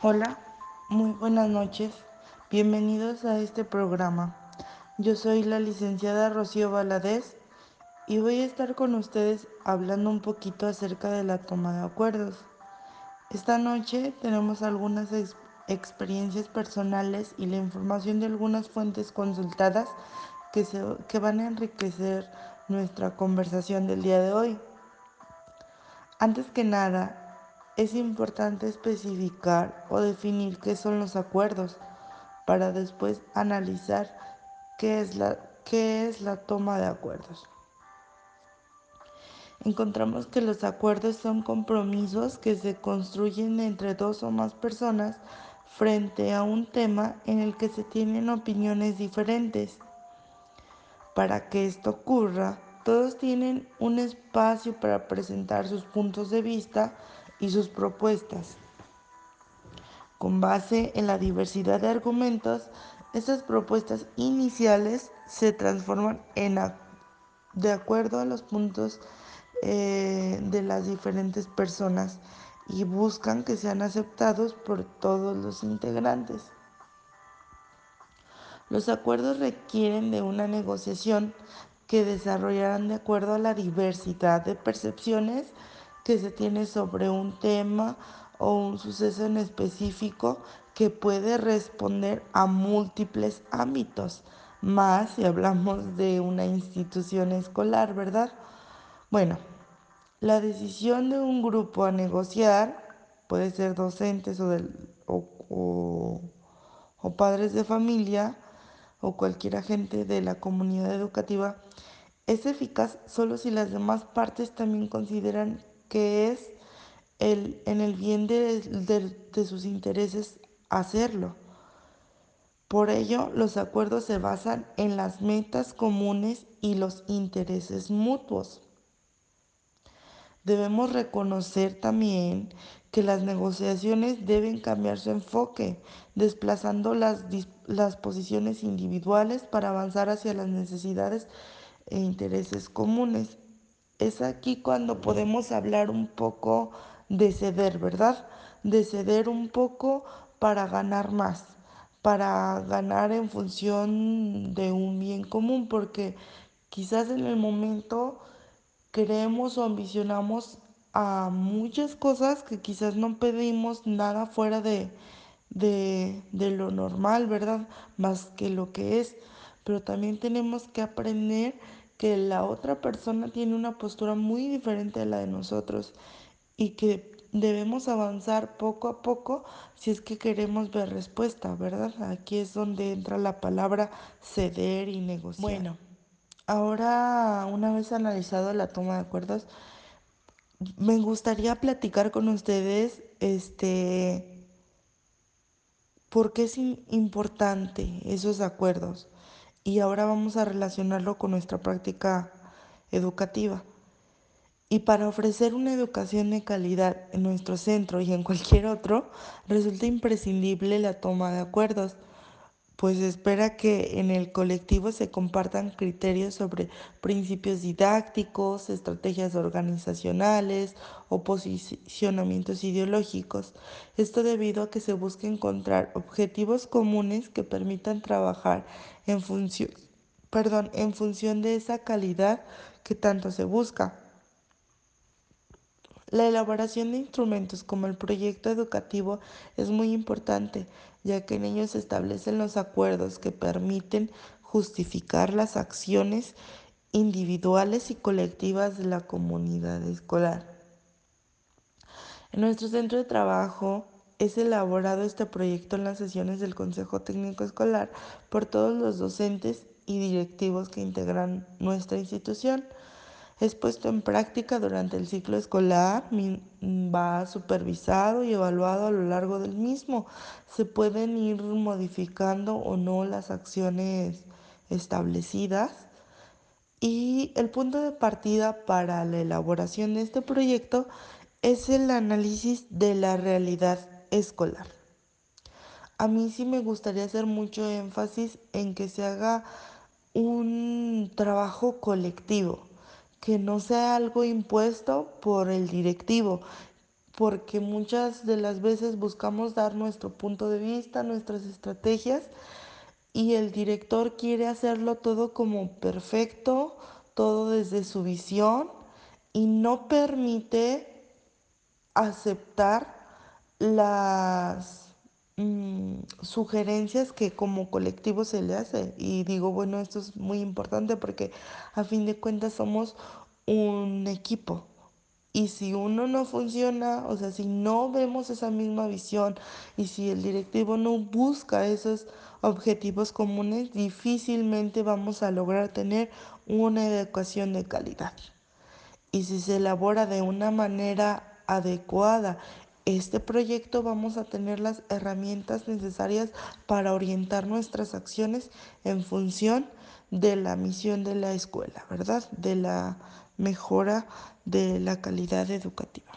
Hola, muy buenas noches. Bienvenidos a este programa. Yo soy la licenciada Rocío Valadez y voy a estar con ustedes hablando un poquito acerca de la toma de acuerdos. Esta noche tenemos algunas ex experiencias personales y la información de algunas fuentes consultadas que, se, que van a enriquecer nuestra conversación del día de hoy. Antes que nada, es importante especificar o definir qué son los acuerdos para después analizar qué es la, qué es la toma de acuerdos. Encontramos que los acuerdos son compromisos que se construyen entre dos o más personas frente a un tema en el que se tienen opiniones diferentes. Para que esto ocurra, todos tienen un espacio para presentar sus puntos de vista y sus propuestas. Con base en la diversidad de argumentos, estas propuestas iniciales se transforman en de acuerdo a los puntos eh, de las diferentes personas y buscan que sean aceptados por todos los integrantes. Los acuerdos requieren de una negociación que desarrollarán de acuerdo a la diversidad de percepciones que se tiene sobre un tema o un suceso en específico que puede responder a múltiples ámbitos, más si hablamos de una institución escolar, ¿verdad? Bueno, la decisión de un grupo a negociar, puede ser docentes o, del, o, o, padres de familia o cualquier agente de la comunidad educativa, es eficaz solo si las demás partes también consideran que es el, en el bien de, de, de sus intereses hacerlo. Por ello, los acuerdos se basan en las metas comunes y los intereses mutuos. Debemos reconocer también que las negociaciones deben cambiar su enfoque, desplazando las, las posiciones individuales para avanzar hacia las necesidades e intereses comunes es aquí cuando podemos hablar un poco de ceder, ¿verdad? De ceder un poco para ganar más, para ganar en función de un bien común, porque quizás en el momento queremos o ambicionamos a muchas cosas que quizás no pedimos nada fuera de, de, de lo normal, ¿verdad? Más que lo que es. Pero también tenemos que aprender que la otra persona tiene una postura muy diferente a la de nosotros y que debemos avanzar poco a poco si es que queremos ver respuesta, ¿verdad? Aquí es donde entra la palabra ceder y negociar. Bueno, ahora una vez analizado la toma de acuerdos, me gustaría platicar con ustedes este por qué es importante esos acuerdos y ahora vamos a relacionarlo con nuestra práctica educativa. Y para ofrecer una educación de calidad en nuestro centro y en cualquier otro, resulta imprescindible la toma de acuerdos, pues espera que en el colectivo se compartan criterios sobre principios didácticos, estrategias organizacionales o posicionamientos ideológicos. Esto debido a que se busca encontrar objetivos comunes que permitan trabajar en función, perdón, en función de esa calidad que tanto se busca. La elaboración de instrumentos como el proyecto educativo es muy importante, ya que en ellos se establecen los acuerdos que permiten justificar las acciones individuales y colectivas de la comunidad escolar. En nuestro centro de trabajo es elaborado este proyecto en las sesiones del Consejo Técnico Escolar por todos los docentes y directivos que integran nuestra institución. Es puesto en práctica durante el ciclo escolar, va supervisado y evaluado a lo largo del mismo. Se pueden ir modificando o no las acciones establecidas. Y el punto de partida para la elaboración de este proyecto es el análisis de la realidad escolar. A mí sí me gustaría hacer mucho énfasis en que se haga un trabajo colectivo, que no sea algo impuesto por el directivo, porque muchas de las veces buscamos dar nuestro punto de vista, nuestras estrategias y el director quiere hacerlo todo como perfecto, todo desde su visión y no permite aceptar las mmm, sugerencias que como colectivo se le hace. Y digo, bueno, esto es muy importante porque a fin de cuentas somos un equipo. Y si uno no funciona, o sea, si no vemos esa misma visión y si el directivo no busca esos objetivos comunes, difícilmente vamos a lograr tener una educación de calidad. Y si se elabora de una manera adecuada este proyecto, vamos a tener las herramientas necesarias para orientar nuestras acciones en función de la misión de la escuela, ¿verdad? De la mejora de la calidad educativa.